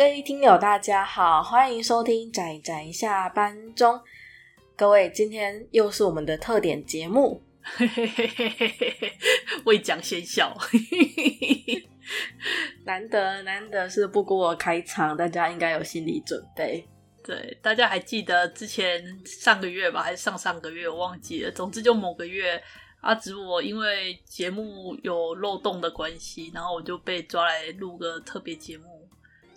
各位听友，大家好，欢迎收听宅宅下班中。各位，今天又是我们的特点节目，未讲先笑。难得难得是布谷我开场，大家应该有心理准备。对，大家还记得之前上个月吧，还是上上个月，我忘记了。总之就某个月，阿紫我因为节目有漏洞的关系，然后我就被抓来录个特别节目。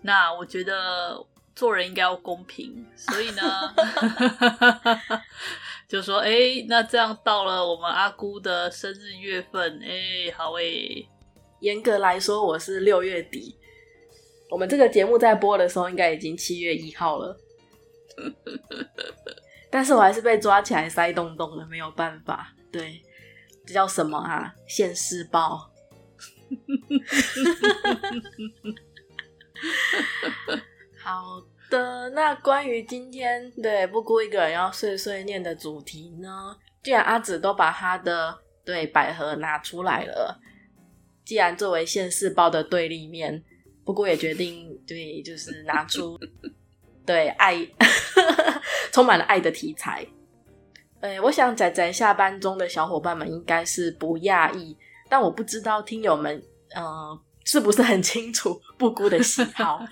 那我觉得做人应该要公平，所以呢，就说哎、欸，那这样到了我们阿姑的生日月份，哎、欸，好哎、欸。严格来说，我是六月底。我们这个节目在播的时候，应该已经七月一号了。但是我还是被抓起来塞洞洞了，没有办法。对，这叫什么啊？现世报。好的，那关于今天对布谷一个人要碎碎念的主题呢？既然阿紫都把他的对百合拿出来了，既然作为现世报的对立面，布谷也决定对，就是拿出对爱 充满了爱的题材。呃，我想仔仔下班中的小伙伴们应该是不讶异，但我不知道听友们嗯。是不是很清楚布谷的喜好？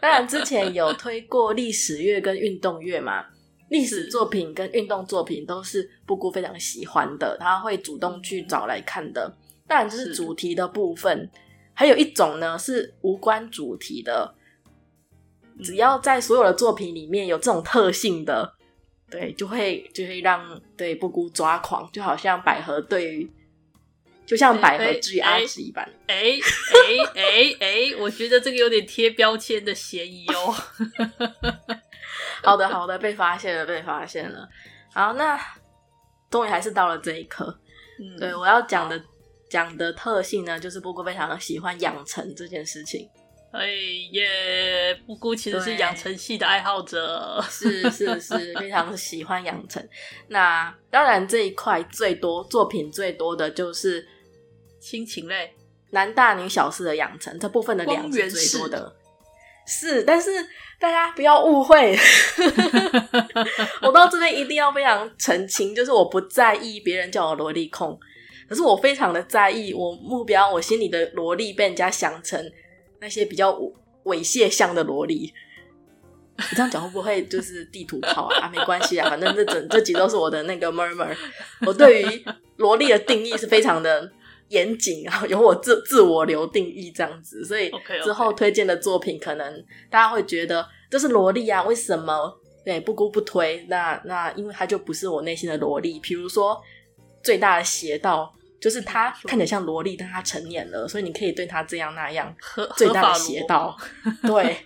当然，之前有推过历史乐跟运动乐嘛。历史作品跟运动作品都是布谷非常喜欢的，他会主动去找来看的。当然，这是主题的部分。还有一种呢，是无关主题的，只要在所有的作品里面有这种特性的，对，就会就会让对布谷抓狂，就好像百合对于。就像百合之于阿紫一般，哎哎哎哎，我觉得这个有点贴标签的嫌疑哦。好的好的，被发现了被发现了。好，那终于还是到了这一刻。嗯，对，我要讲的讲的特性呢，就是布谷非常喜欢养成这件事情。哎耶，布谷其实是养成系的爱好者，是是是，非常喜欢养成。那当然这一块最多作品最多的就是。亲情类，男大女小式的养成这部分的量是最多的，是，但是大家不要误会，我到这边一定要非常澄清，就是我不在意别人叫我萝莉控，可是我非常的在意我目标，我心里的萝莉被人家想成那些比较猥亵向的萝莉，你这样讲会不会就是地图炮啊？啊没关系啊，反正这整这集都是我的那个 murmur，我对于萝莉的定义是非常的。严谨啊，由我自自我留定义这样子，所以之后推荐的作品，可能大家会觉得这是萝莉啊，为什么对不孤不推？那那因为他就不是我内心的萝莉。比如说最大的邪道，就是他看起来像萝莉，但他成年了，所以你可以对他这样那样。最大的邪道，对，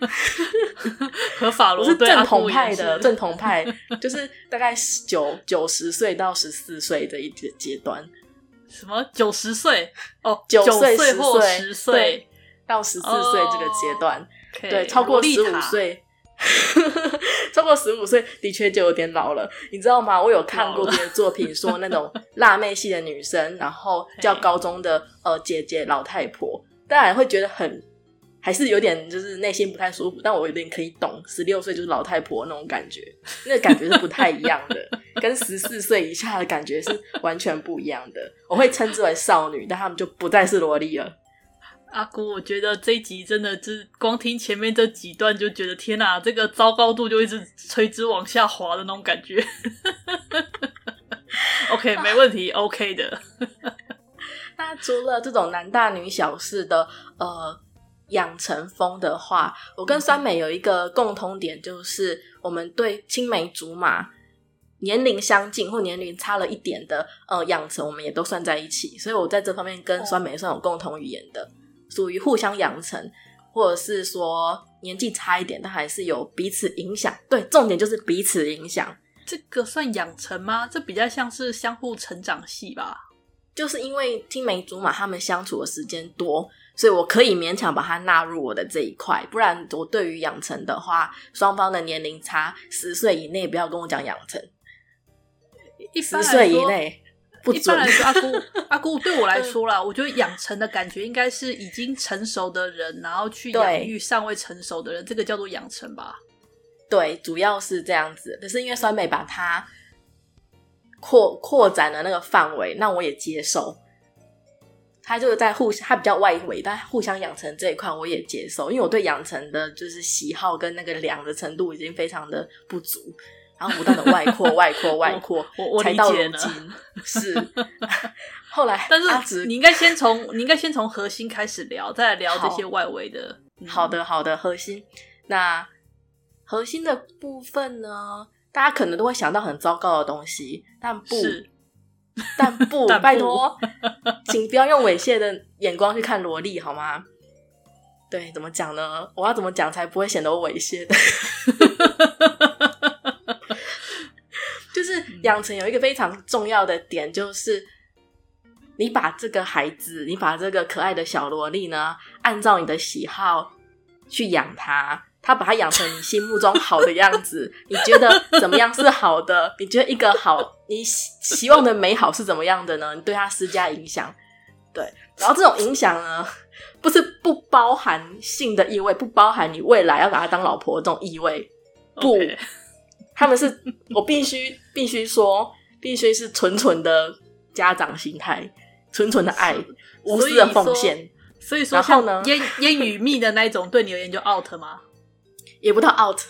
合法罗，是正统派的正统派，就是大概九九十岁到十四岁的一个阶段。什么？九十岁？哦，九岁或十岁。到十四岁这个阶段，对，超过十五岁，超过十五岁的确就有点老了，你知道吗？我有看过别的作品，说那种 辣妹系的女生，然后叫高中的呃姐姐老太婆，当然会觉得很。还是有点就是内心不太舒服，但我有点可以懂，十六岁就是老太婆那种感觉，那个感觉是不太一样的，跟十四岁以下的感觉是完全不一样的。我会称之为少女，但他们就不再是萝莉了。阿姑，我觉得这一集真的就是光听前面这几段就觉得天哪，这个糟糕度就一直垂直往下滑的那种感觉。OK，没问题，OK 的。那除了这种男大女小式的，呃。养成风的话，我跟酸美有一个共通点，就是我们对青梅竹马、年龄相近或年龄差了一点的呃养成，我们也都算在一起。所以我在这方面跟酸梅算有共同语言的，属于互相养成，或者是说年纪差一点，但还是有彼此影响。对，重点就是彼此影响。这个算养成吗？这比较像是相互成长系吧。就是因为青梅竹马，他们相处的时间多。所以我可以勉强把它纳入我的这一块，不然我对于养成的话，双方的年龄差十岁以内，不要跟我讲养成。一十岁以内，不一般来说，阿姑 阿姑对我来说啦，我觉得养成的感觉应该是已经成熟的人，然后去养育尚未成熟的人，这个叫做养成吧？对，主要是这样子。可是因为酸梅把它扩扩展了那个范围，那我也接受。他就是在互相，他比较外围，但互相养成这一块我也接受，因为我对养成的就是喜好跟那个量的程度已经非常的不足，然后不断的 外扩、外扩、外扩，我我才到如今是。后来，但是你应该先从你应该先从核心开始聊，再来聊这些外围的。好，好的，好的，核心。那核心的部分呢，大家可能都会想到很糟糕的东西，但不。但不，但不拜托，请不要用猥亵的眼光去看萝莉，好吗？对，怎么讲呢？我要怎么讲才不会显得我猥亵的？就是养成有一个非常重要的点，就是你把这个孩子，你把这个可爱的小萝莉呢，按照你的喜好去养它。他把他养成你心目中好的样子，你觉得怎么样是好的？你觉得一个好，你希望的美好是怎么样的呢？你对他施加影响，对，然后这种影响呢，不是不包含性的意味，不包含你未来要把他当老婆的这种意味，不.他们是我必须必须说，必须是纯纯的家长心态，纯纯的爱，无私的奉献。所以说，然后呢，烟烟雨蜜的那一种，对你而言就 out 吗？也不到 out，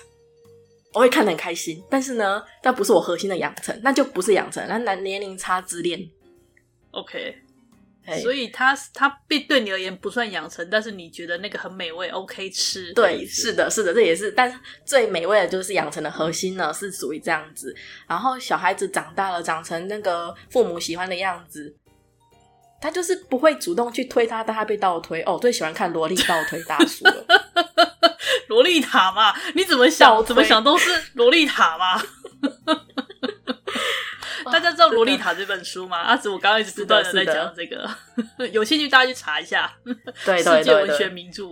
我会看得很开心，但是呢，但不是我核心的养成，那就不是养成，那年年龄差之恋。OK，嘿所以他他对对你而言不算养成，但是你觉得那个很美味，OK 吃？对，是的，是的，这也是，但是最美味的就是养成的核心呢，是属于这样子。然后小孩子长大了，长成那个父母喜欢的样子，他就是不会主动去推他，但他被倒推。哦，最喜欢看萝莉倒推大叔了。萝莉塔嘛？你怎么想？怎么想都是萝莉塔嘛。大家知道《萝莉塔》这本书吗？阿紫，我刚刚一直不断的在讲这个，有兴趣大家去查一下。对，世界文学名著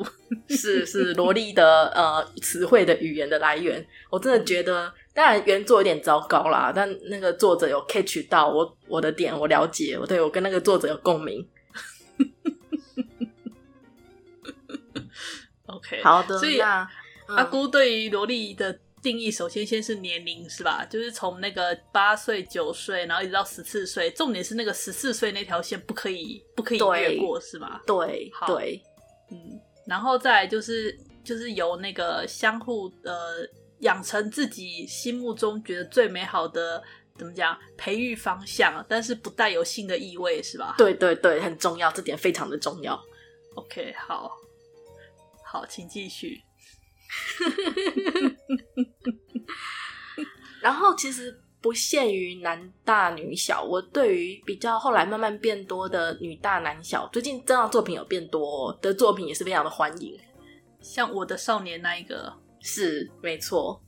是是萝莉的呃词汇的语言的来源。我真的觉得，当然原作有点糟糕啦，但那个作者有 catch 到我我的点，我了解，我对我跟那个作者有共鸣。OK，好的。所以、嗯、阿姑对于萝莉的定义，首先先是年龄是吧？就是从那个八岁、九岁，然后一直到十四岁。重点是那个十四岁那条线不可以不可以越过是吧？对，好对，嗯。然后再来就是就是由那个相互呃养成自己心目中觉得最美好的怎么讲培育方向，但是不带有性的意味是吧？对对对，很重要，这点非常的重要。OK，好。好，请继续。然后其实不限于男大女小，我对于比较后来慢慢变多的女大男小，最近这样作品有变多的作品也是非常的欢迎。像我的少年那一个是没错，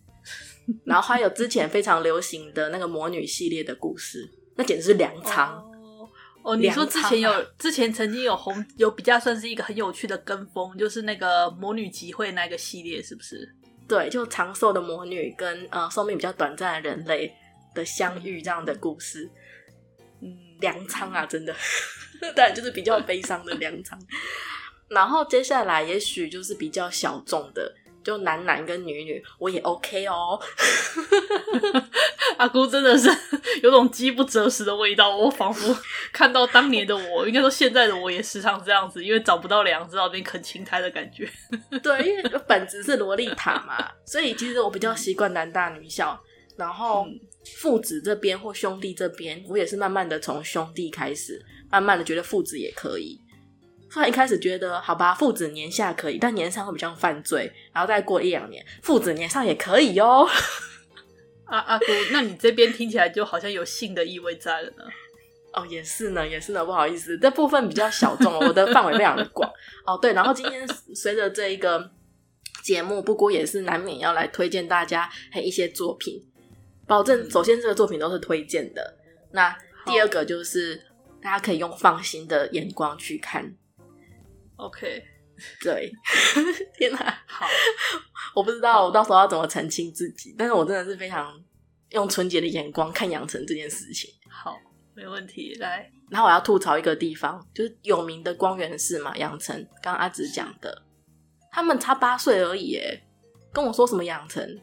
然后还有之前非常流行的那个魔女系列的故事，那简直是粮仓。Oh. 哦，你说之前有，啊、之前曾经有红，有比较算是一个很有趣的跟风，就是那个魔女集会那个系列，是不是？对，就长寿的魔女跟呃寿命比较短暂的人类的相遇这样的故事。嗯，粮仓啊，真的，但就是比较悲伤的粮仓。然后接下来也许就是比较小众的。就男男跟女女，我也 OK 哦。阿姑真的是 有种饥不择食的味道，我仿佛看到当年的我，应该说现在的我也时常这样子，因为找不到粮，知道边啃青苔的感觉。对，因为本质是萝莉塔嘛，所以其实我比较习惯男大女小。然后父子这边或兄弟这边，我也是慢慢的从兄弟开始，慢慢的觉得父子也可以。后来一开始觉得好吧，父子年下可以，但年上会比较犯罪。然后再过一两年，父子年上也可以哟。阿 阿姑，那你这边听起来就好像有性的意味在了呢？哦，也是呢，也是呢，不好意思，这部分比较小众，我的范围非常的广。哦，对，然后今天随着这一个节目，不过也是难免要来推荐大家还一些作品，保证首先这个作品都是推荐的。那第二个就是大家可以用放心的眼光去看。OK，对，天哪，好，我不知道我到时候要怎么澄清自己，但是我真的是非常用纯洁的眼光看养成这件事情。好，没问题。来，然后我要吐槽一个地方，就是有名的光源氏嘛，养成。刚刚阿紫讲的，他们差八岁而已，耶，跟我说什么养成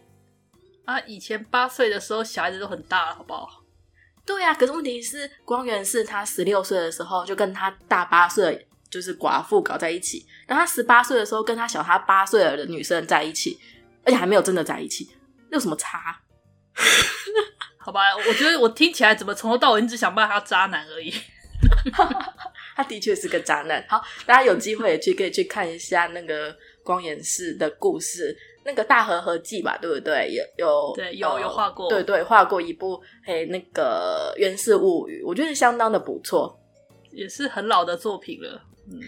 啊？以前八岁的时候，小孩子都很大了，好不好？对呀、啊，可是问题是，光源氏他十六岁的时候就跟他大八岁就是寡妇搞在一起，然后他十八岁的时候跟他小他八岁的女生在一起，而且还没有真的在一起，有什么差？好吧，我觉得我听起来怎么从头到尾只想骂他渣男而已。他的确是个渣男。好，大家有机会也去可以去看一下那个光源氏的故事，那个大和合记吧，对不对？有有对有有画过，对对，画过一部嘿那个《源氏物语》，我觉得相当的不错，也是很老的作品了。嗯，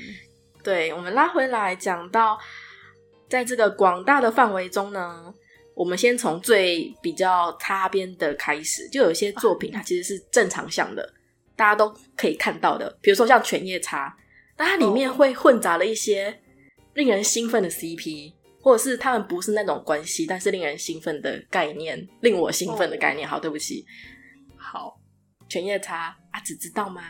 对，我们拉回来讲到，在这个广大的范围中呢。我们先从最比较擦边的开始，就有些作品它其实是正常向的，大家都可以看到的。比如说像《犬夜叉》，那它里面会混杂了一些令人兴奋的 CP，或者是他们不是那种关系，但是令人兴奋的概念，令我兴奋的概念。好，对不起。好，《犬夜叉》啊，只知道吗？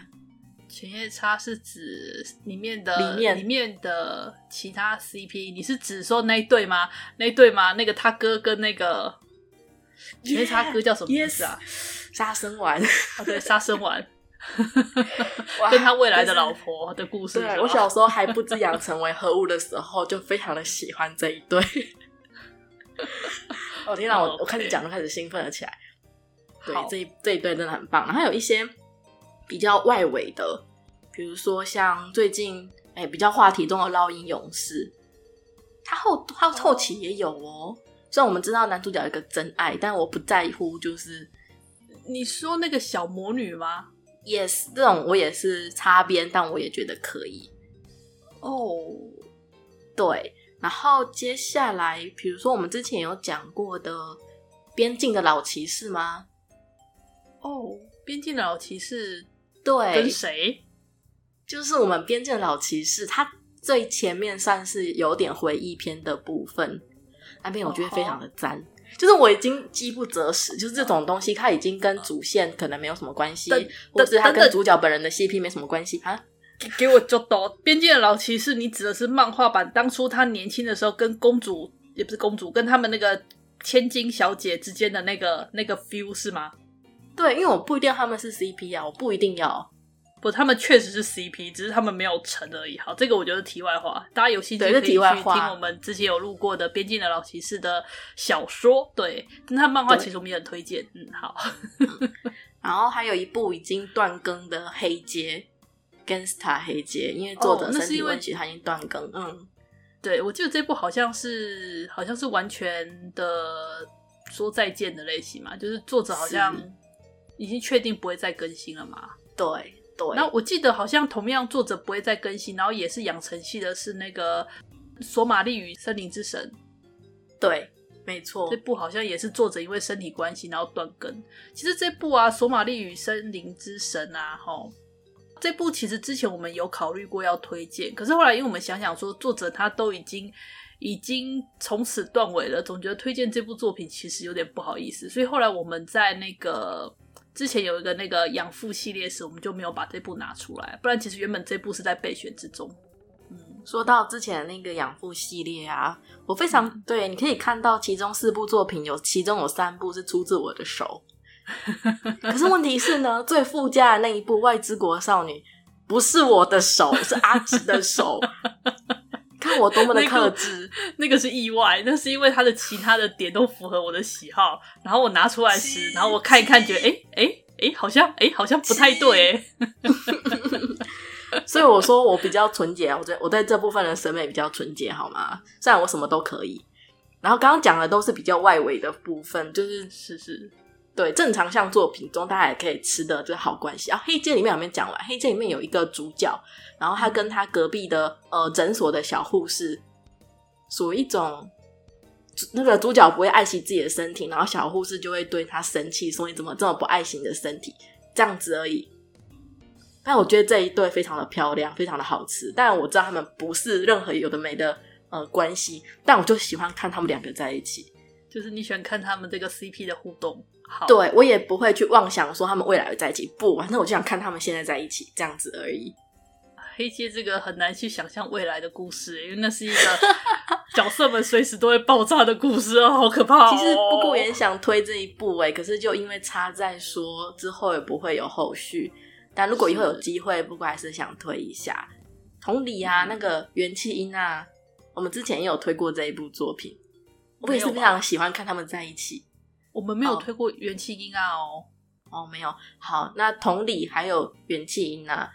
犬夜叉是指里面的里面里面的其他 CP，你是指说那一对吗？那一对吗？那个他哥跟那个犬夜叉哥叫什么名字啊？杀生丸啊，对，杀生丸，跟他未来的老婆的故事。对，我小时候还不知养成为何物的时候，就非常的喜欢这一对。哦天哪，我我开始讲都开始兴奋了起来。对，这一这一对真的很棒。然后有一些。比较外围的，比如说像最近哎、欸、比较话题中的《烙印勇士》，他后他后期也有哦。虽然我们知道男主角有一个真爱，但我不在乎。就是你说那个小魔女吗？Yes，这种我也是擦边，但我也觉得可以。哦、oh.，对。然后接下来，比如说我们之前有讲过的《边境的老骑士》吗？哦，《边境的老骑士》。对，跟谁？就是我们边境的老骑士，他最前面算是有点回忆篇的部分，那边我觉得非常的赞。Oh. 就是我已经饥不择食，就是这种东西，它已经跟主线可能没有什么关系，或者是他跟主角本人的 CP 没什么关系啊。给给我就到边境的老骑士，你指的是漫画版当初他年轻的时候跟公主，也不是公主，跟他们那个千金小姐之间的那个那个 feel 是吗？对，因为我不一定要他们是 CP 啊，我不一定要。不，他们确实是 CP，只是他们没有成而已。好，这个我觉得题外话，大家有兴趣可以去听我们之前有录过的《边境的老骑士》的小说。对，那他漫画其实我们也很推荐。嗯，好。然后还有一部已经断更的《黑街》，Gangsta 黑街，因为作者身体问题，他已经断更。嗯，对，我记得这部好像是好像是完全的说再见的类型嘛，就是作者好像。已经确定不会再更新了嘛？对对。那我记得好像同样作者不会再更新，然后也是养成系的，是那个《索玛丽与森林之神》。对，没错。这部好像也是作者因为身体关系然后断更。其实这部啊，《索玛丽与森林之神》啊，齁，这部其实之前我们有考虑过要推荐，可是后来因为我们想想说，作者他都已经。已经从此断尾了，总觉得推荐这部作品其实有点不好意思，所以后来我们在那个之前有一个那个养父系列时，我们就没有把这部拿出来，不然其实原本这部是在备选之中。嗯，说到之前那个养父系列啊，我非常、嗯、对，你可以看到其中四部作品有其中有三部是出自我的手，可是问题是呢，最附加的那一部《外之国少女》不是我的手，是阿直的手。看我多么的克制，那个，那个是意外，那是因为他的其他的点都符合我的喜好，然后我拿出来时，然后我看一看，觉得哎哎哎，好像哎好像不太对，所以我说我比较纯洁，我在我在这部分的审美比较纯洁，好吗？虽然我什么都可以，然后刚刚讲的都是比较外围的部分，就是是是。对，正常像作品中大家也可以吃的就是好关系啊。黑街里面有没讲完？黑街里面有一个主角，然后他跟他隔壁的呃诊所的小护士，属于一种那个主角不会爱惜自己的身体，然后小护士就会对他生气，说你怎么这么不爱惜你的身体？这样子而已。但我觉得这一对非常的漂亮，非常的好吃。但我知道他们不是任何有的没的呃关系，但我就喜欢看他们两个在一起。就是你喜欢看他们这个 CP 的互动。好，对，我也不会去妄想说他们未来会在一起，不，反正我就想看他们现在在一起这样子而已。黑街这个很难去想象未来的故事，因为那是一个角色们随时都会爆炸的故事哦，好可怕哦。其实不过也想推这一部哎，可是就因为差在说之后也不会有后续，但如果以后有机会，不过还是想推一下。同理啊，那个元气音啊，我们之前也有推过这一部作品，我也是非常喜欢看他们在一起。我们没有推过元气音啊哦，哦没有。好，那同理还有元气音啊，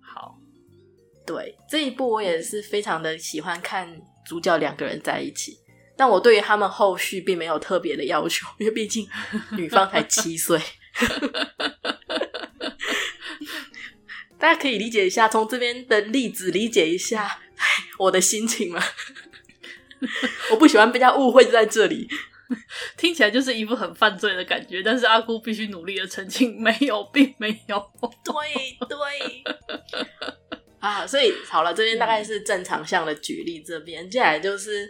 好。对，这一部我也是非常的喜欢看主角两个人在一起，但我对于他们后续并没有特别的要求，因为毕竟女方才七岁，大家可以理解一下，从这边的例子理解一下我的心情吗？我不喜欢被人家误会在这里，听起来就是一副很犯罪的感觉，但是阿姑必须努力的澄清，没有，并没有，对对。啊，所以好了，这边大概是正常向的举例，这边接下来就是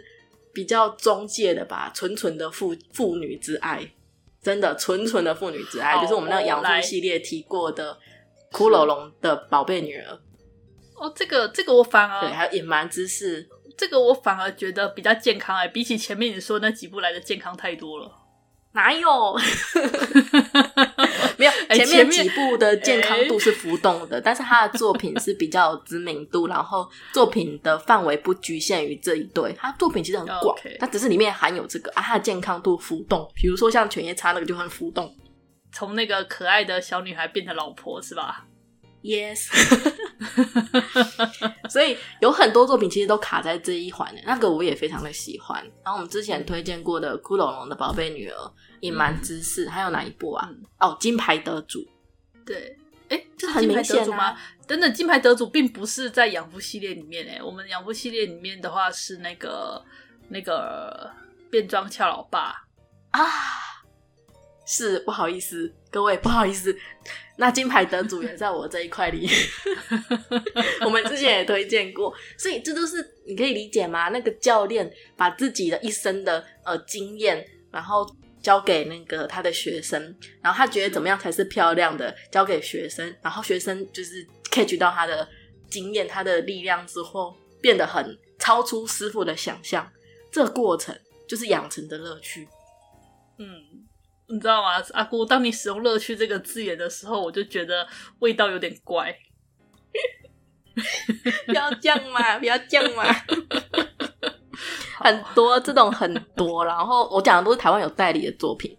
比较中介的吧，纯纯的父父女之爱，真的纯纯的父女之爱，就是我们那个养父系列提过的骷髅龙的宝贝女儿。哦，这个这个我反而对，还有隐瞒之事，这个我反而觉得比较健康哎，比起前面你说那几部来的健康太多了。哪有？没有，前面几部的健康度是浮动的，欸、但是他的作品是比较有知名度，然后作品的范围不局限于这一对，他作品其实很广，它 Okay. 只是里面含有这个啊，他的健康度浮动，比如说像犬夜叉那个就很浮动，从那个可爱的小女孩变成老婆是吧？Yes，所以有很多作品其实都卡在这一环的，那个我也非常的喜欢。然后我们之前推荐过的《骷髅龙的宝贝女儿》、隐瞒之事，还有哪一部啊？嗯、哦，金牌得主。对，哎，这很明显吗？等等，金牌得主并不是在养父系列里面诶，我们养父系列里面的话是那个那个变装俏老爸啊。是不好意思，各位不好意思。那金牌得主也在我这一块里，我们之前也推荐过，所以这都是你可以理解吗？那个教练把自己的一生的呃经验，然后交给那个他的学生，然后他觉得怎么样才是漂亮的，交给学生，然后学生就是 catch 到他的经验、他的力量之后，变得很超出师傅的想象。这个过程就是养成的乐趣。嗯。你知道吗，阿姑？当你使用“乐趣”这个字眼的时候，我就觉得味道有点怪。不要这样嘛！不要这样嘛！很多这种很多，然后我讲的都是台湾有代理的作品。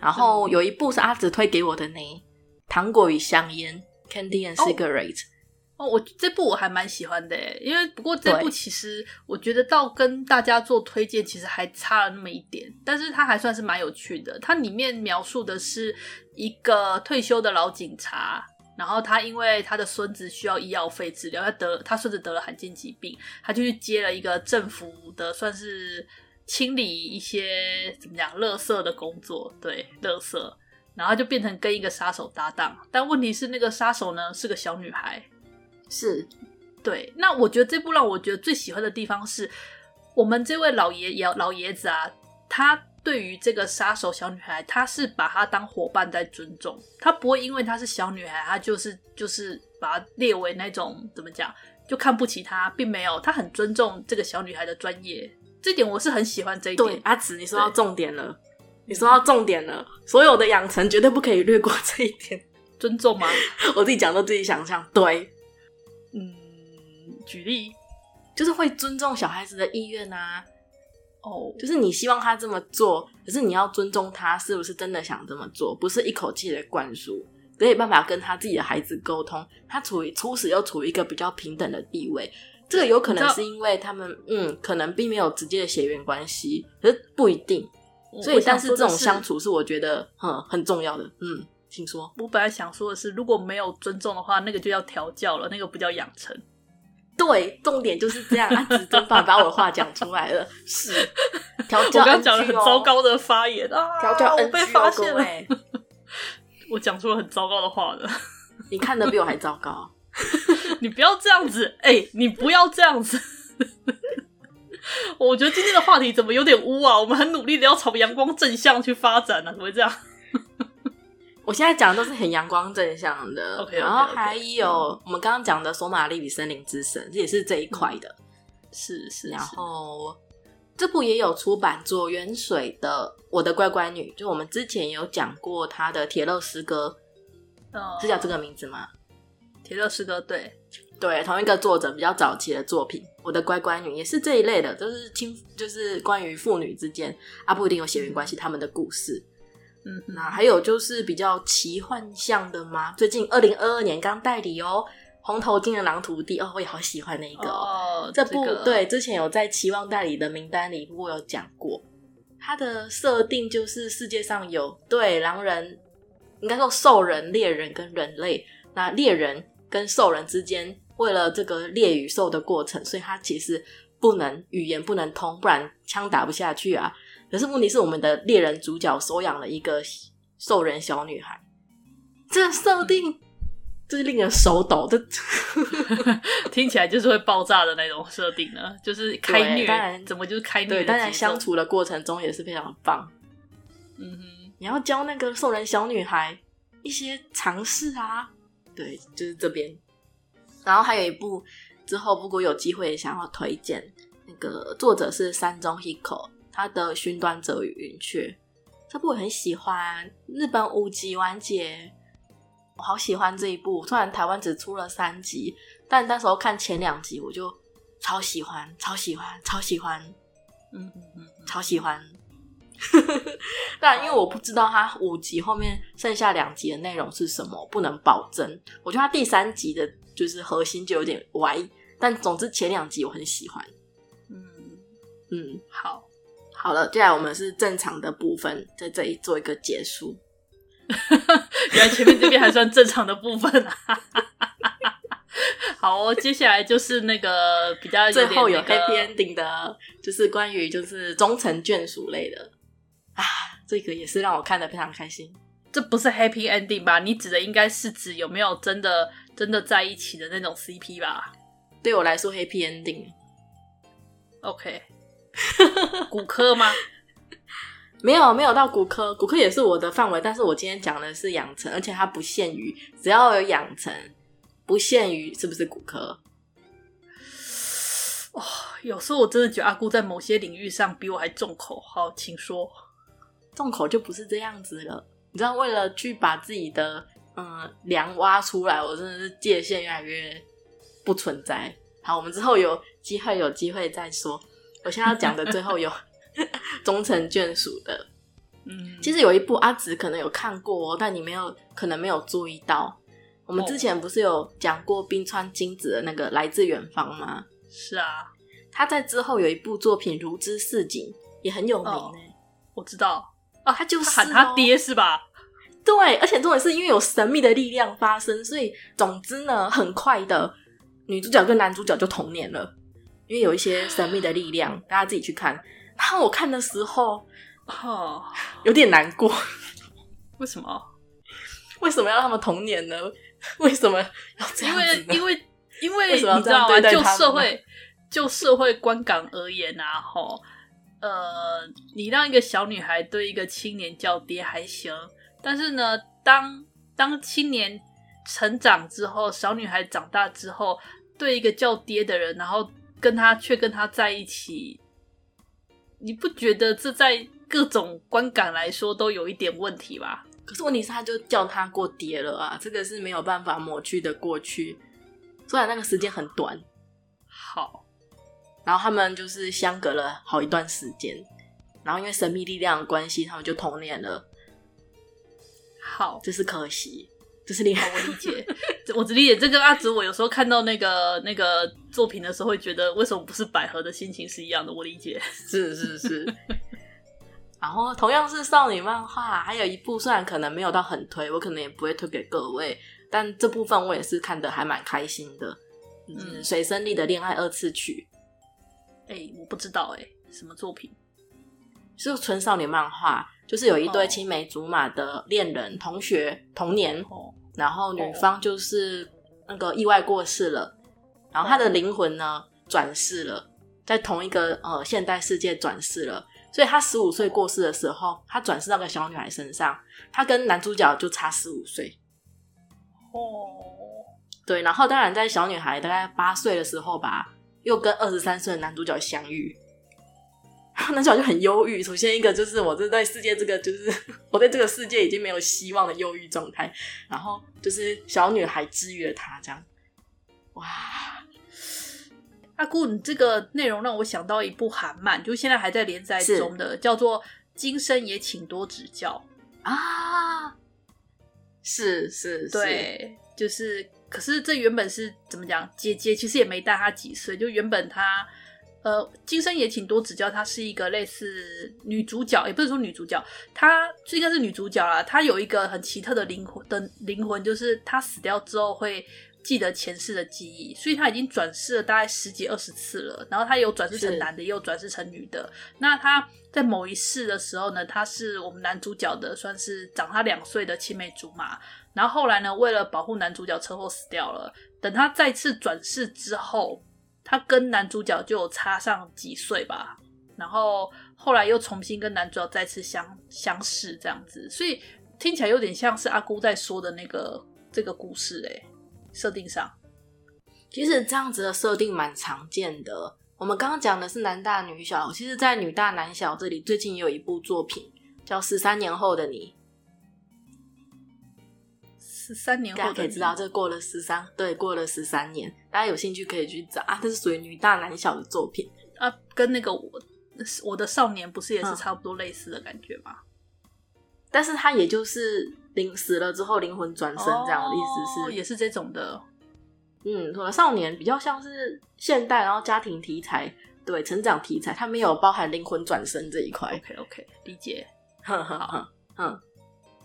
然后有一部是阿紫推给我的呢，《糖果与香烟》（Candy and Cigarette）。Oh. 哦，我这部我还蛮喜欢的诶，因为不过这部其实我觉得到跟大家做推荐其实还差了那么一点，但是它还算是蛮有趣的。它里面描述的是一个退休的老警察，然后他因为他的孙子需要医药费治疗，他得他孙子得了罕见疾病，他就去接了一个政府的算是清理一些怎么讲垃圾的工作，对，垃圾，然后就变成跟一个杀手搭档，但问题是那个杀手呢是个小女孩。是，对。那我觉得这部让我觉得最喜欢的地方是，我们这位老爷爷老爷子啊，他对于这个杀手小女孩，他是把她当伙伴在尊重，他不会因为她是小女孩，他就是就是把她列为那种怎么讲，就看不起她，并没有，他很尊重这个小女孩的专业，这点我是很喜欢这一点。对，阿紫，你说到重点了，你说到重点了，所有的养成绝对不可以略过这一点，尊重吗？我自己讲都自己想象，对。嗯，举例就是会尊重小孩子的意愿啊。哦，oh. 就是你希望他这么做，可是你要尊重他是不是真的想这么做，不是一口气的灌输，没有办法跟他自己的孩子沟通。他处于初始又处于一个比较平等的地位，这个有可能是因为他们嗯，可能并没有直接的血缘关系，可是不一定。所以，但是这种相处是我觉得嗯很重要的，嗯。请说，我本来想说的是，如果没有尊重的话，那个就要调教了，那个不叫养成。对，重点就是这样。他只真把把我的话讲出来了，是调教。我刚讲了很糟糕的发言啊，调教我被发现了。我讲出了很糟糕的话了，你看的比我还糟糕。你不要这样子，哎、欸，你不要这样子。我觉得今天的话题怎么有点污啊？我们很努力的要朝阳光正向去发展呢、啊，怎么会这样？我现在讲的都是很阳光正向的。OK，然后还有我们刚刚讲的《索玛丽与森林之神》，这也是这一块的。是是。然后这部也有出版左元水的《我的乖乖女》，就我们之前有讲过他的《铁勒诗歌》，是叫这个名字吗？铁勒诗歌，对对，同一个作者比较早期的作品，《我的乖乖女》也是这一类的，都是亲，就是关于父女之间啊，不一定有血缘关系，他们的故事。嗯，那还有就是比较奇幻向的吗？最近二零二二年刚代理哦，《红头巾的狼徒弟》哦，我也好喜欢那一个哦。哦这部、这个、对，之前有在期望代理的名单里，不过有讲过，它的设定就是世界上有对狼人，应该说兽人、猎人跟人类，那猎人。跟兽人之间，为了这个猎与兽的过程，所以他其实不能语言不能通，不然枪打不下去啊。可是问题是，我们的猎人主角收养了一个兽人小女孩，这个设定就是令人手抖，这 听起来就是会爆炸的那种设定呢。就是开虐，当然怎么就是开虐？对，当然相处的过程中也是非常棒。嗯哼，你要教那个兽人小女孩一些常识啊。对，就是这边。然后还有一部之后，如果有机会想要推荐，那个作者是山中 Hiko，他的《寻端者与云雀》这部我很喜欢。日本五集完结，我好喜欢这一部。虽然台湾只出了三集，但那时候看前两集我就超喜欢，超喜欢，超喜欢。嗯嗯嗯，超喜欢。但因为我不知道他五集后面剩下两集的内容是什么，不能保证。我觉得他第三集的就是核心就有点歪，但总之前两集我很喜欢。嗯嗯，好，好了，接下来我们是正常的部分，在这里做一个结束。原来前面这边还算正常的部分啊！好哦，接下来就是那个比较、那个、最后有 happy ending 的，就是关于就是终成眷属类的。啊，这个也是让我看得非常开心。这不是 happy ending 吧？你指的应该是指有没有真的真的在一起的那种 CP 吧？对我来说，happy ending。OK，骨科吗？没有，没有到骨科。骨科也是我的范围，但是我今天讲的是养成，而且它不限于，只要有养成，不限于是不是骨科。哦，有时候我真的觉得阿姑在某些领域上比我还重口。好，请说。重口就不是这样子了，你知道，为了去把自己的嗯梁挖出来，我真的是界限越来越不存在。好，我们之后有机会有机会再说。我现在要讲的最后有 终成眷属的，嗯，其实有一部阿紫可能有看过，但你没有可能没有注意到。我们之前不是有讲过冰川金子的那个来自远方吗？是啊，他在之后有一部作品《如之似锦》也很有名我知道。哦，他就是、喊他爹是吧？对，而且重点是因为有神秘的力量发生，所以总之呢，很快的女主角跟男主角就同年了。因为有一些神秘的力量，大家自己去看。然后我看的时候，哦，有点难过。为什么？为什么要让他们童年呢？为什么要这样子呢？因为因为因为你知道吗？就社会就社会观感而言啊，吼。呃，你让一个小女孩对一个青年叫爹还行，但是呢，当当青年成长之后，小女孩长大之后，对一个叫爹的人，然后跟他却跟他在一起，你不觉得这在各种观感来说都有一点问题吧？可是问题是，他就叫他过爹了啊，这个是没有办法抹去的过去，虽然那个时间很短。好。然后他们就是相隔了好一段时间，然后因为神秘力量的关系，他们就同年了。好，这是可惜，这是你好。我理解，我只理解这个阿紫我有时候看到那个那个作品的时候，会觉得为什么不是百合的心情是一样的。我理解，是是是。然后同样是少女漫画，还有一部虽然可能没有到很推，我可能也不会推给各位，但这部分我也是看的还蛮开心的。嗯，水生莉的恋爱二次曲。哎、欸，我不知道哎、欸，什么作品？是纯少女漫画，就是有一对青梅竹马的恋人、oh. 同学童年，oh. 然后女方就是那个意外过世了，然后她的灵魂呢转世了，在同一个呃现代世界转世了。所以她十五岁过世的时候，她转世到个小女孩身上，她跟男主角就差十五岁。哦，对，然后当然在小女孩大概八岁的时候吧，又跟二十三岁的男主角相遇。男主角就很忧郁，首先一个就是我这在世界这个就是我对这个世界已经没有希望的忧郁状态，然后就是小女孩治愈了他，这样。哇，阿姑，你这个内容让我想到一部韩漫，就现在还在连载中的，叫做《今生也请多指教》啊。是是，是对，就是，可是这原本是怎么讲？姐姐其实也没大她几岁，就原本她。呃，今生也请多指教。她是一个类似女主角，也不是说女主角，她应该是女主角啦。她有一个很奇特的灵魂的灵魂，就是她死掉之后会记得前世的记忆，所以她已经转世了大概十几二十次了。然后她有转世成男的，也有转世成女的。那她在某一世的时候呢，她是我们男主角的，算是长她两岁的青梅竹马。然后后来呢，为了保护男主角，车祸死掉了。等她再次转世之后。他跟男主角就有差上几岁吧，然后后来又重新跟男主角再次相相识，这样子，所以听起来有点像是阿姑在说的那个这个故事诶、设定上，其实这样子的设定蛮常见的。我们刚刚讲的是男大女小，其实，在女大男小这里，最近也有一部作品叫《十三年后的你》。十三年后，大家可以知道，这过了十三，对，过了十三年，大家有兴趣可以去找啊。这是属于女大男小的作品啊，跟那个我我的少年不是也是差不多类似的感觉吗？嗯、但是他也就是灵死了之后灵魂转身这样的意思是，哦、也是这种的。嗯，我的少年比较像是现代，然后家庭题材，对，成长题材，它没有包含灵魂转身这一块。OK OK，理解。哼哼哼，嗯，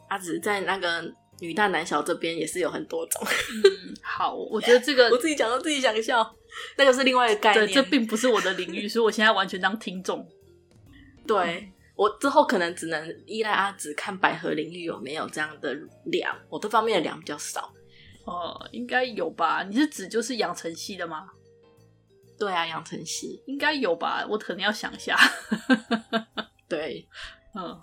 阿紫在那个。女大男小这边也是有很多种。嗯，好，我觉得这个 我自己讲到自己想笑，那个是另外一个概念。对，这并不是我的领域，所以我现在完全当听众。对，我之后可能只能依赖阿紫看百合领域有没有这样的量，我这方面的量比较少。哦、呃，应该有吧？你是指就是养成系的吗？对啊，养成系应该有吧？我可能要想一下。对，嗯。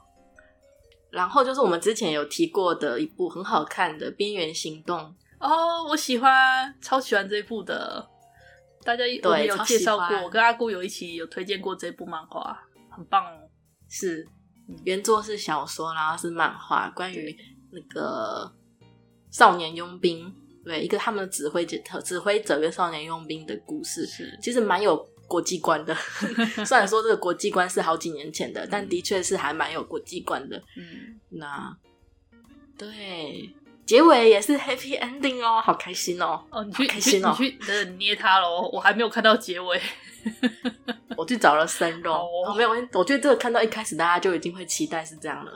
然后就是我们之前有提过的一部很好看的《边缘行动》哦，我喜欢，超喜欢这一部的。大家有没有介绍过？我跟阿姑有一起有推荐过这部漫画，很棒哦。是原作是小说，然后是漫画，关于那个少年佣兵，对，一个他们的指挥者、指挥者跟少年佣兵的故事，是其实蛮有。国际观的，虽然说这个国际观是好几年前的，但的确是还蛮有国际观的。嗯，那对结尾也是 happy ending 哦，好开心哦！哦，你去开心哦，你去捏它喽！我还没有看到结尾，我去找了生肉。哦，没有，我觉得这个看到一开始大家就已经会期待是这样了。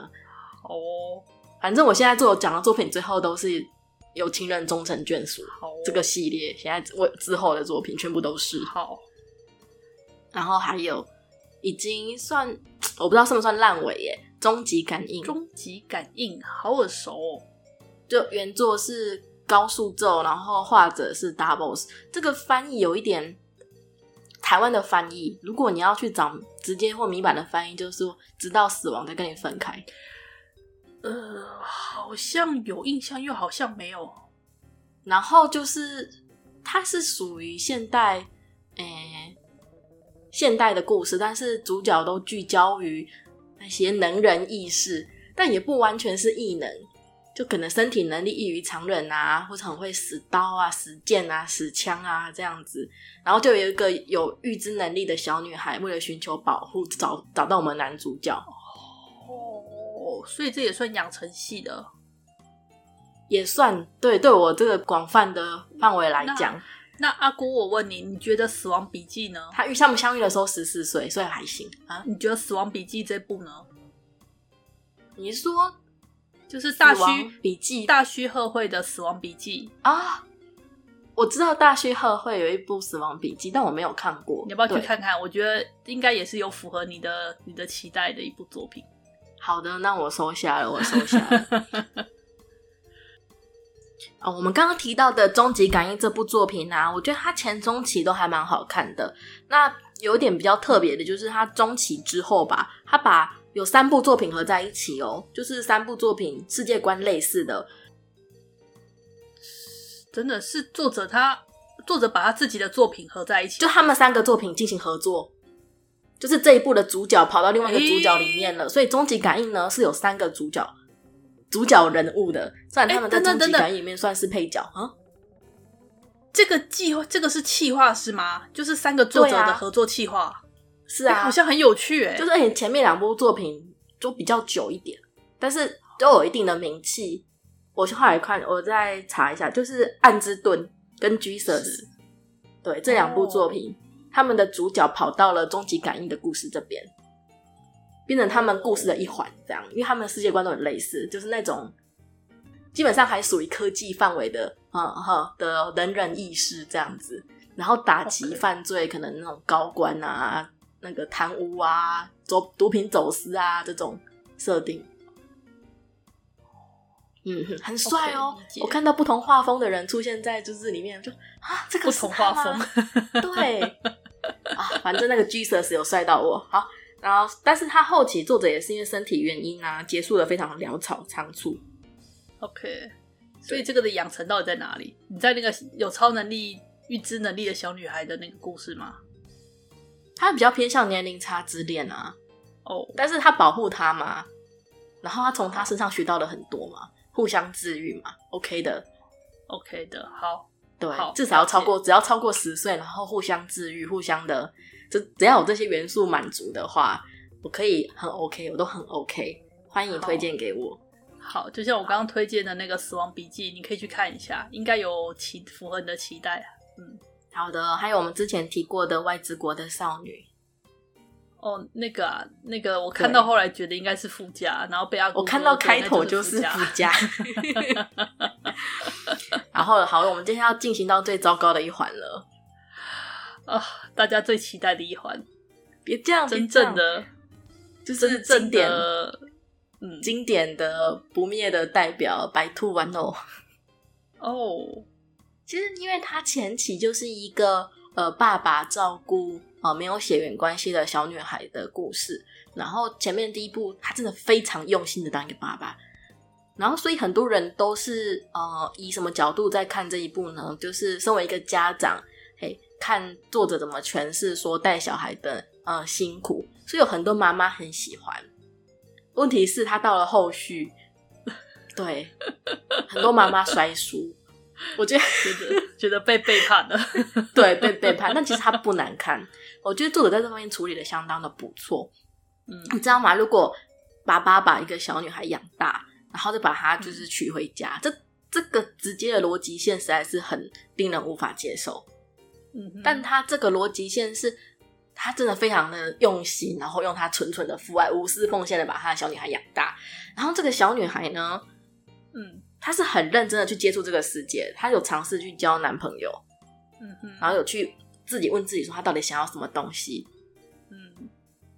哦，反正我现在做讲的作品最后都是有情人终成眷属。好，这个系列现在我之后的作品全部都是好。然后还有，已经算 我不知道算不算烂尾耶。终极感应，终极感应，好耳熟哦。就原作是高树咒，然后画者是 Doubles。这个翻译有一点台湾的翻译。如果你要去找直接或米版的翻译，就是说直到死亡再跟你分开。呃，好像有印象，又好像没有。然后就是它是属于现代，诶、欸。现代的故事，但是主角都聚焦于那些能人异士，但也不完全是异能，就可能身体能力异于常人啊，或者很会使刀啊、使剑啊、使枪啊这样子。然后就有一个有预知能力的小女孩，为了寻求保护，找找到我们男主角。哦，所以这也算养成系的，也算对。对我这个广泛的范围来讲。那阿姑，我问你，你觉得《死亡笔记》呢？他与他们相遇的时候十四岁，所以还行啊。你觉得《死亡笔记》这部呢？你是说就是大须笔记大须贺会的《死亡笔记》啊？我知道大须贺会有一部《死亡笔记》，但我没有看过。你要不要去看看？我觉得应该也是有符合你的你的期待的一部作品。好的，那我收下了，我收下了。哦，我们刚刚提到的《终极感应》这部作品呢、啊，我觉得它前中期都还蛮好看的。那有点比较特别的，就是它中期之后吧，它把有三部作品合在一起哦，就是三部作品世界观类似的，真的是作者他作者把他自己的作品合在一起，就他们三个作品进行合作，就是这一部的主角跑到另外一个主角里面了，欸、所以终极感应呢是有三个主角主角人物的，虽然他们在终极感里面算是配角啊。这个计划，这个是企划是吗？就是三个作者的合作企划，啊是啊、欸，好像很有趣哎。就是哎，前面两部作品都比较久一点，但是都有一定的名气。我后来看，我再查一下，就是《暗之盾》跟《Jesus》，对这两部作品，哦、他们的主角跑到了终极感应的故事这边，变成他们故事的一环，这样，因为他们的世界观都很类似，就是那种。基本上还属于科技范围的，啊哈的人人异士这样子，然后打击犯罪，可能那种高官啊，那个贪污啊，走毒品走私啊这种设定，嗯，很帅哦。Okay, 我看到不同画风的人出现在就是里面，就啊，这个不同画风，对啊，反正那个 Jesus 有帅到我。好，然后但是他后期作者也是因为身体原因啊，结束的非常潦草仓促。OK，所以这个的养成到底在哪里？你在那个有超能力、预知能力的小女孩的那个故事吗？她比较偏向年龄差之恋啊。哦，oh. 但是她保护她嘛，然后她从她身上学到了很多嘛，互相治愈嘛。OK 的，OK 的，好，对，至少要超过，只要超过十岁，然后互相治愈，互相的，就只要有这些元素满足的话，我可以很 OK，我都很 OK，欢迎推荐给我。好，就像我刚刚推荐的那个《死亡笔记》，你可以去看一下，应该有期符合你的期待。嗯，好的。还有我们之前提过的《外之国的少女》。哦，那个啊，那个我看到后来觉得应该是附加，然后被阿我看到开头就是附加。然后好，我们接下来要进行到最糟糕的一环了。啊，大家最期待的一环，别这样，真正的就是经典。嗯，经典的不灭的代表白兔玩偶哦，其实因为他前期就是一个呃爸爸照顾呃没有血缘关系的小女孩的故事，然后前面第一部他真的非常用心的当一个爸爸，然后所以很多人都是呃以什么角度在看这一部呢？就是身为一个家长，嘿，看作者怎么诠释说带小孩的呃辛苦，所以有很多妈妈很喜欢。问题是，他到了后续，对很多妈妈摔书，我觉得觉得觉得被背叛了，对，被背叛。但其实他不难看，我觉得作者在这方面处理的相当的不错。嗯，你知道吗？如果爸爸把一个小女孩养大，然后再把她就是娶回家，嗯、这这个直接的逻辑线实在是很令人无法接受。但他这个逻辑线是。他真的非常的用心，然后用他纯纯的父爱、无私奉献的把他的小女孩养大。然后这个小女孩呢，嗯，她是很认真的去接触这个世界，她有尝试去交男朋友，嗯哼，然后有去自己问自己说她到底想要什么东西，嗯，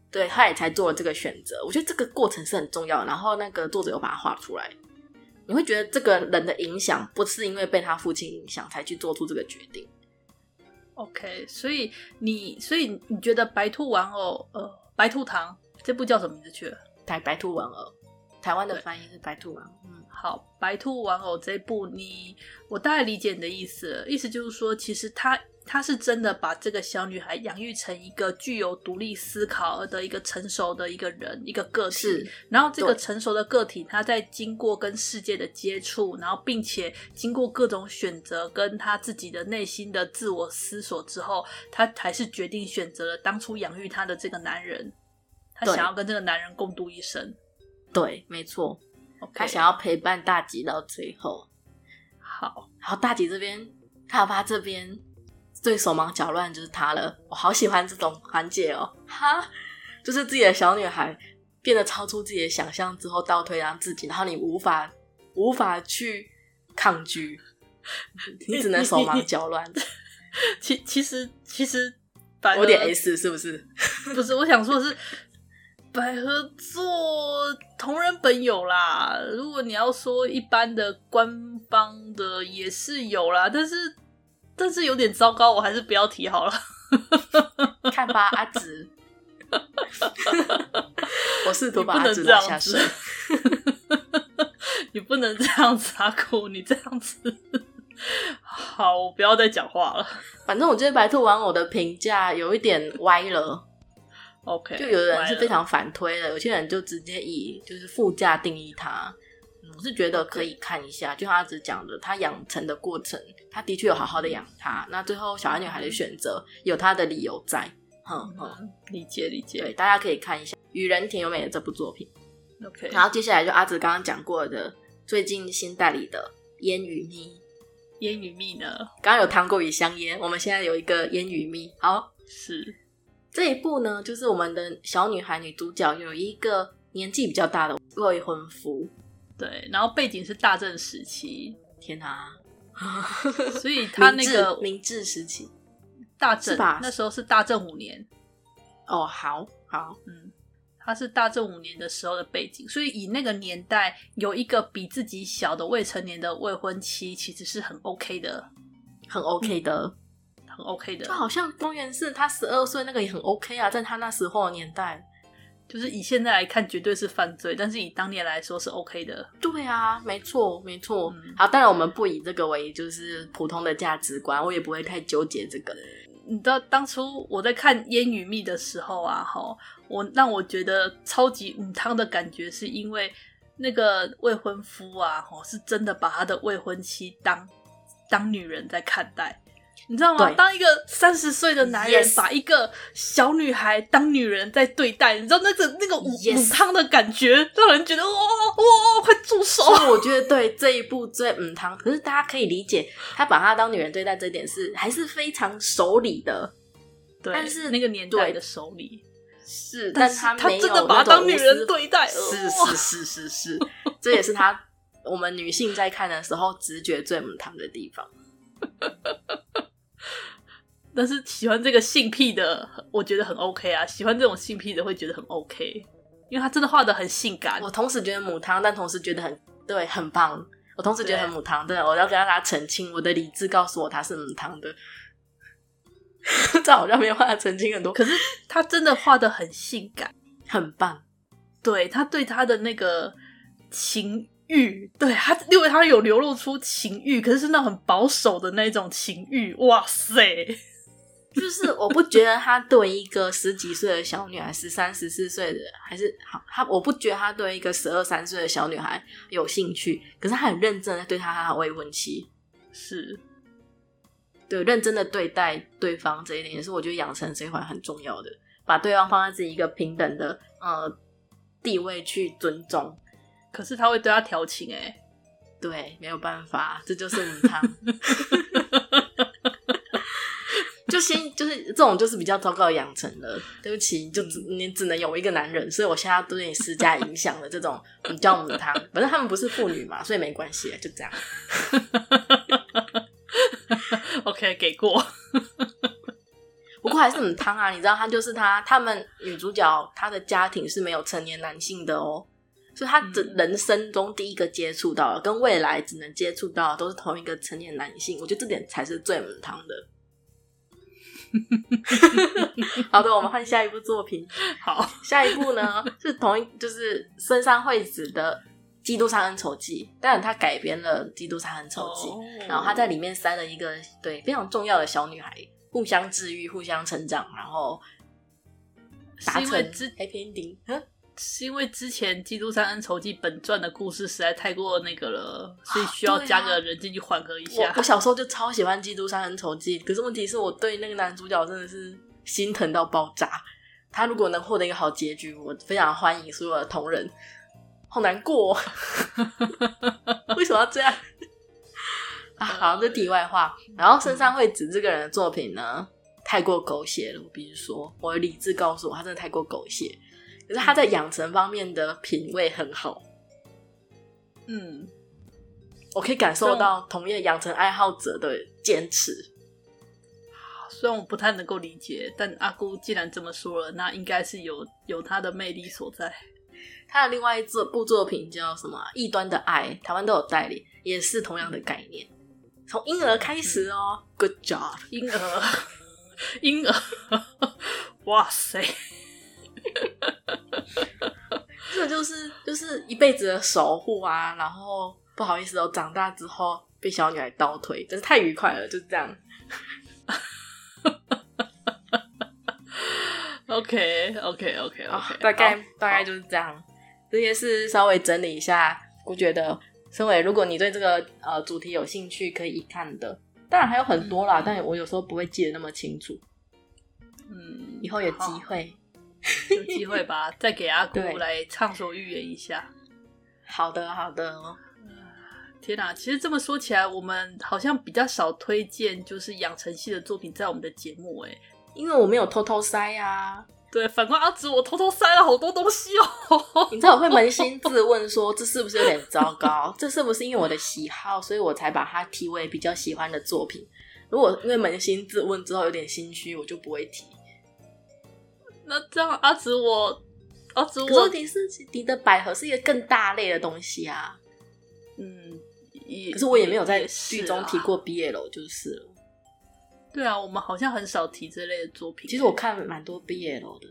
对，她也才做了这个选择。我觉得这个过程是很重要。然后那个作者又把它画出来，你会觉得这个人的影响不是因为被他父亲影响才去做出这个决定。OK，所以你，所以你觉得《白兔玩偶》呃，《白兔糖》这部叫什么名字去了？台《白兔玩偶》，台湾的翻译是《白兔玩偶》。嗯，好，《白兔玩偶》这部你，我大概理解你的意思，意思就是说，其实他。他是真的把这个小女孩养育成一个具有独立思考的一个成熟的一个人，一个个体。是然后这个成熟的个体，他在经过跟世界的接触，然后并且经过各种选择，跟他自己的内心的自我思索之后，他还是决定选择了当初养育他的这个男人。他想要跟这个男人共度一生。对，没错。他想要陪伴大吉到最后。好，然后大吉这边，他爸这边。最手忙脚乱就是他了，我好喜欢这种环节哦，哈，就是自己的小女孩变得超出自己的想象之后倒退让自己，然后你无法无法去抗拒，你只能手忙脚乱。其其实其实有点 S 是不是？不是，我想说的是百合做同人本有啦，如果你要说一般的官方的也是有啦，但是。但是有点糟糕，我还是不要提好了。看吧，阿紫。我试图把阿紫拉下水。你不能这样子，阿姑，你这样子。好，我不要再讲话了。反正我觉得白兔玩偶的评价有一点歪了。OK，就有的人是非常反推的，有些人就直接以就是副价定义它。我是觉得可以看一下，就像阿紫讲的，他养成的过程，他的确有好好的养他。那最后小孩女孩的选择有他的理由在。哼哼，理解理解。对，大家可以看一下与人田有美的这部作品。OK，然后接下来就阿紫刚刚讲过的最近新代理的烟雨蜜。烟雨蜜呢？刚刚有糖果与香烟，我们现在有一个烟雨蜜。好，是这一部呢，就是我们的小女孩女主角有一个年纪比较大的未婚夫。对，然后背景是大正时期。天哪！所以他那个明治时期，大正吧？那时候是大正五年。哦，好好，嗯。他是大正五年的时候的背景，所以以那个年代有一个比自己小的未成年的未婚妻，其实是很 OK 的，很 OK 的，嗯、很 OK 的。就好像公元是他十二岁那个也很 OK 啊，在他那时候的年代，就是以现在来看绝对是犯罪，但是以当年来说是 OK 的。对啊，没错，没错。嗯、好，当然我们不以这个为就是普通的价值观，我也不会太纠结这个。你知道当初我在看《烟雨蜜》的时候啊，哈，我让我觉得超级母汤的感觉，是因为那个未婚夫啊，哈，是真的把他的未婚妻当当女人在看待。你知道吗？当一个三十岁的男人把一个小女孩当女人在对待，你知道那个那个母汤的感觉，让人觉得哇哇，快住手！所以我觉得对这一部最母汤，可是大家可以理解，他把她当女人对待这点是还是非常守礼的。对，但是那个年代的守礼是，但是他他真的把她当女人对待，是是是是是，这也是他我们女性在看的时候直觉最母汤的地方。但是喜欢这个性癖的，我觉得很 OK 啊。喜欢这种性癖的会觉得很 OK，因为他真的画的很性感。我同时觉得母汤，但同时觉得很对，很棒。我同时觉得很母汤，对，我要跟大家澄清，我的理智告诉我他是母汤的。这好像没有办法澄清很多，可是他真的画的很性感，很棒。对，他对他的那个情欲，对他，因为他有流露出情欲，可是是那种很保守的那种情欲。哇塞！就是我不觉得他对一个十几岁的小女孩，十三、十四岁的还是好，他我不觉得他对一个十二三岁的小女孩有兴趣，可是他很认真的对他他的未婚妻，是。对认真的对待对方这一点，也是我觉得养成这一环很重要的，把对方放在自己一个平等的呃地位去尊重，可是他会对他调情哎，对，没有办法，这就是母汤。就先就是这种就是比较糟糕的养成了，对不起，就只你只能有一个男人，所以我现在对你施加影响的这种比较母汤，反正他们不是妇女嘛，所以没关系，就这样。OK，给过。不过还是很汤啊，你知道，他就是他，他们女主角她的家庭是没有成年男性的哦，所以她的人生中第一个接触到的，跟未来只能接触到的都是同一个成年男性，我觉得这点才是最母汤的。好的，我们换下一部作品。好，下一部呢 是同一，就是深山惠子的《基督山恩仇记》，当然他改编了《基督山恩仇记》，然后他在里面塞了一个对非常重要的小女孩，互相治愈、互相成长，然后达成 happy ending。是因为之前《基督山恩仇记》本传的故事实在太过那个了，所以需要加个人进去缓和一下。啊、我，我小时候就超喜欢《基督山恩仇记》，可是问题是我对那个男主角真的是心疼到爆炸。他如果能获得一个好结局，我非常欢迎所有的同仁。好难过，为什么要这样？啊，好，这题外话。然后深山惠子这个人的作品呢，太过狗血了。我必须说，我的理智告诉我，他真的太过狗血。可是他在养成方面的品味很好，嗯，我可以感受到同业养成爱好者的坚持。虽然我不太能够理解，但阿姑既然这么说了，那应该是有有他的魅力所在。他的另外一部作品叫什么？《异端的爱》，台湾都有代理，也是同样的概念，从婴儿开始哦。嗯、Good job，婴儿，婴儿。哇塞，这就是就是一辈子的守护啊！然后不好意思哦，长大之后被小女孩倒推，真是太愉快了，就是这样。OK OK OK OK，大概大概就是这样。这些是稍微整理一下，我觉得，身为如果你对这个呃主题有兴趣，可以一看的。当然还有很多啦，嗯、但我有时候不会记得那么清楚。嗯，以后有机会，有机会吧，再给阿姑来畅所欲言一下。好的，好的。天哪，其实这么说起来，我们好像比较少推荐就是养成系的作品在我们的节目，哎，因为我没有偷偷塞呀。对，反观阿紫，我偷偷塞了好多东西哦。你知道我会扪心自问说，这是不是有点糟糕？这是不是因为我的喜好，所以我才把它提为比较喜欢的作品？如果因为扪心自问之后有点心虚，我就不会提。那这样，阿紫我，阿紫我，问题是你的百合是一个更大类的东西啊。嗯，可是我也没有在剧中提过 BL，就是了。对啊，我们好像很少提这类的作品。其实我看蛮多 BL 的，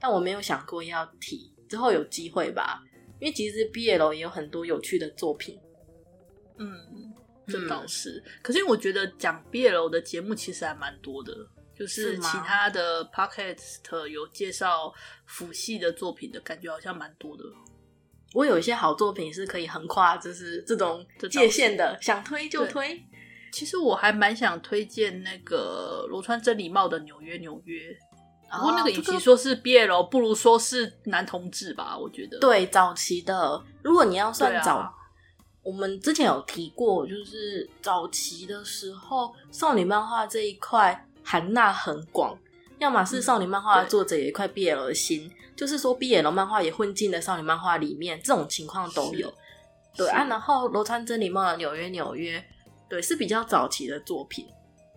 但我没有想过要提。之后有机会吧，因为其实 BL 也有很多有趣的作品。嗯，这倒是。嗯、可是我觉得讲 BL 的节目其实还蛮多的。就是其他的 pocket 有介绍腐系的作品的感觉，好像蛮多的。我有一些好作品是可以横跨，就是这种界限的，想推就推。其实我还蛮想推荐那个罗川真理茂的《纽约纽约》，不过那个与其说是 BL，不如说是男同志吧，我觉得。对，早期的，如果你要算早，啊、我们之前有提过，就是早期的时候，少女漫画这一块。含纳很广，要么是少女漫画的作者有一块 BL 的心，嗯、就是说 BL 漫画也混进了少女漫画里面，这种情况都有。对啊，然后罗川真理梦的纽约纽约，对，是比较早期的作品。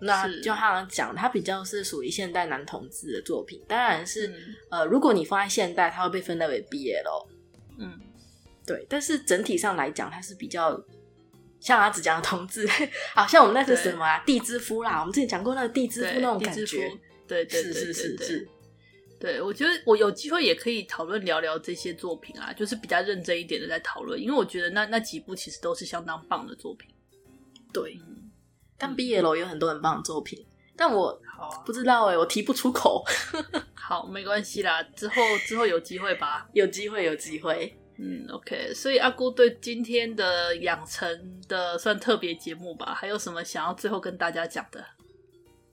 那就像他讲，它比较是属于现代男同志的作品。当然是，嗯、呃，如果你放在现代，它会被分类为 BL。嗯，对。但是整体上来讲，它是比较。像阿紫讲的同志，好像我们那是什么啊？地之夫啦，我们之前讲过那个地之夫那种感觉，对对是是是是。对，我觉得我有机会也可以讨论聊聊这些作品啊，就是比较认真一点的在讨论，因为我觉得那那几部其实都是相当棒的作品。对，但 BL 有很多很棒的作品，但我不知道哎，我提不出口。好，没关系啦，之后之后有机会吧，有机会有机会。嗯，OK，所以阿姑对今天的养成的算特别节目吧，还有什么想要最后跟大家讲的？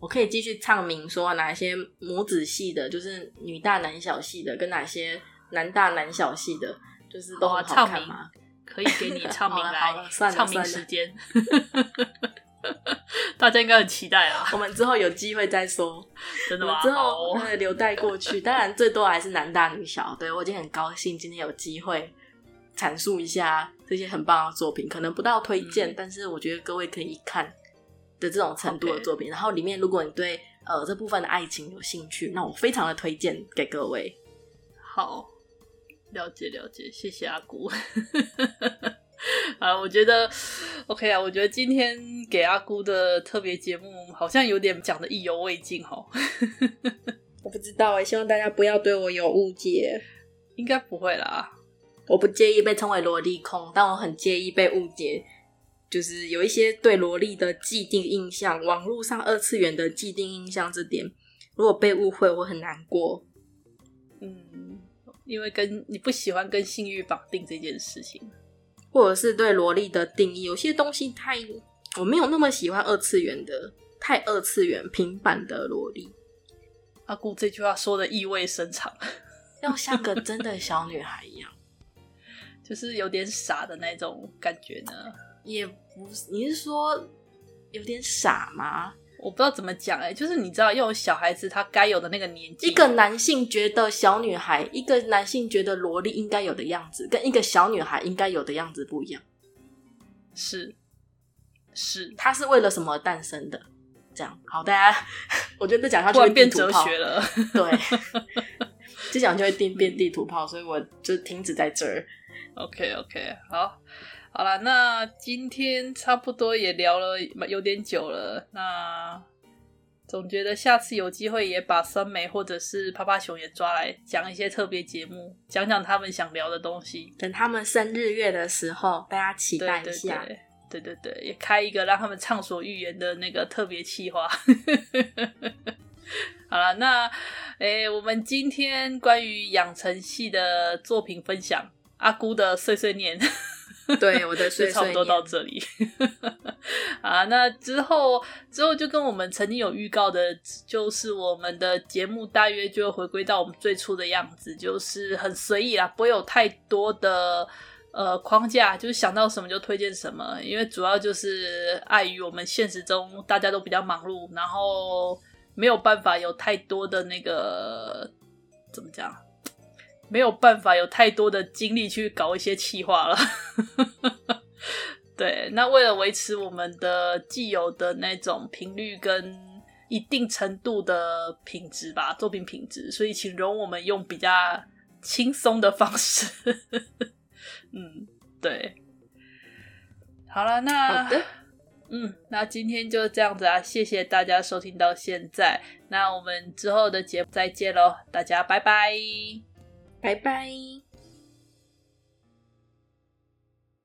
我可以继续唱明说哪些母子系的，就是女大男小系的，跟哪些男大男小系的，就是都好看吗？可以给你唱名 来，唱名时间，大家应该很期待啊。我们之后有机会再说，真的吗？之后会留待过去，当然最多还是男大女小。对，我已经很高兴今天有机会。阐述一下这些很棒的作品，可能不到推荐，嗯、但是我觉得各位可以一看的这种程度的作品。然后里面，如果你对呃这部分的爱情有兴趣，那我非常的推荐给各位。好，了解了解，谢谢阿姑。啊，我觉得 OK 啊，我觉得今天给阿姑的特别节目好像有点讲的意犹未尽哦。我不知道哎，希望大家不要对我有误解，应该不会啦。我不介意被称为萝莉控，但我很介意被误解。就是有一些对萝莉的既定印象，网络上二次元的既定印象，这点如果被误会，我很难过。嗯，因为跟你不喜欢跟性欲绑定这件事情，或者是对萝莉的定义，有些东西太我没有那么喜欢二次元的，太二次元平板的萝莉。阿姑这句话说的意味深长，要像个 真的小女孩一样。就是有点傻的那种感觉呢，也不是，你是说有点傻吗？我不知道怎么讲哎、欸，就是你知道，要有小孩子他该有的那个年纪，一个男性觉得小女孩，一个男性觉得萝莉应该有的样子，跟一个小女孩应该有的样子不一样。是是，他是为了什么诞生的？这样好，大家，我觉得这讲下去会变哲学了。对，这讲就会变变地图炮，所以我就停止在这儿。OK OK，好，好了，那今天差不多也聊了有点久了，那总觉得下次有机会也把酸梅或者是趴趴熊也抓来讲一些特别节目，讲讲他们想聊的东西。等他们生日月的时候，大家期待一下。对对对，也开一个让他们畅所欲言的那个特别企划。好了，那诶，我们今天关于养成系的作品分享，阿姑的碎碎念。对，我的碎碎差不多到这里 啊。那之后之后就跟我们曾经有预告的，就是我们的节目大约就会回归到我们最初的样子，就是很随意啦，不会有太多的呃框架，就是想到什么就推荐什么。因为主要就是碍于我们现实中大家都比较忙碌，然后没有办法有太多的那个怎么讲。没有办法有太多的精力去搞一些企划了，对。那为了维持我们的既有的那种频率跟一定程度的品质吧，作品品质，所以请容我们用比较轻松的方式。嗯，对。好了，那好的，嗯，那今天就这样子啊，谢谢大家收听到现在，那我们之后的节目再见喽，大家拜拜。拜拜。